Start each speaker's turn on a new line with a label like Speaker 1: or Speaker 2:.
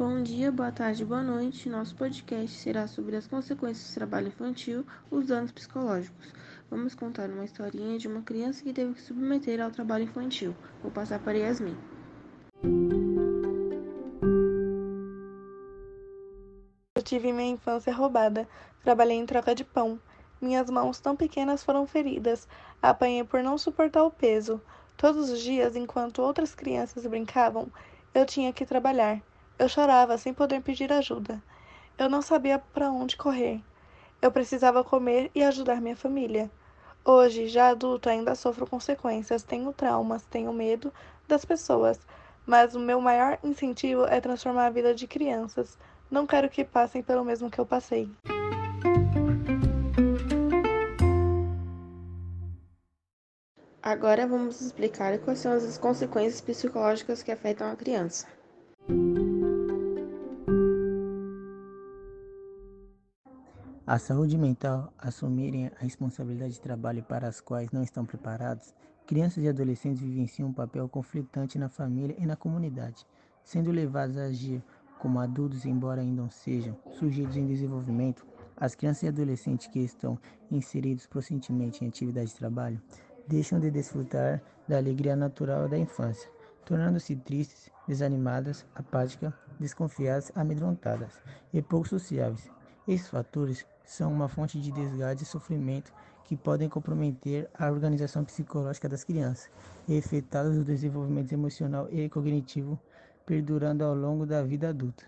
Speaker 1: Bom dia, boa tarde, boa noite. Nosso podcast será sobre as consequências do trabalho infantil, os danos psicológicos. Vamos contar uma historinha de uma criança que teve que submeter ao trabalho infantil. Vou passar para Yasmin.
Speaker 2: Eu tive minha infância roubada. Trabalhei em troca de pão. Minhas mãos tão pequenas foram feridas. Apanhei por não suportar o peso. Todos os dias, enquanto outras crianças brincavam, eu tinha que trabalhar. Eu chorava sem poder pedir ajuda. Eu não sabia para onde correr. Eu precisava comer e ajudar minha família. Hoje, já adulto, ainda sofro consequências, tenho traumas, tenho medo das pessoas, mas o meu maior incentivo é transformar a vida de crianças. Não quero que passem pelo mesmo que eu passei.
Speaker 1: Agora vamos explicar quais são as consequências psicológicas que afetam a criança.
Speaker 3: A saúde mental, assumirem a responsabilidade de trabalho para as quais não estão preparados, crianças e adolescentes vivenciam um papel conflitante na família e na comunidade, sendo levados a agir como adultos, embora ainda não sejam sujeitos em desenvolvimento. As crianças e adolescentes que estão inseridos prossentemente em atividade de trabalho deixam de desfrutar da alegria natural da infância, tornando-se tristes, desanimadas, apáticas, desconfiadas, amedrontadas e pouco sociáveis. Esses fatores são uma fonte de desgaste e sofrimento que podem comprometer a organização psicológica das crianças e afetá-las desenvolvimento emocional e cognitivo, perdurando ao longo da vida adulta.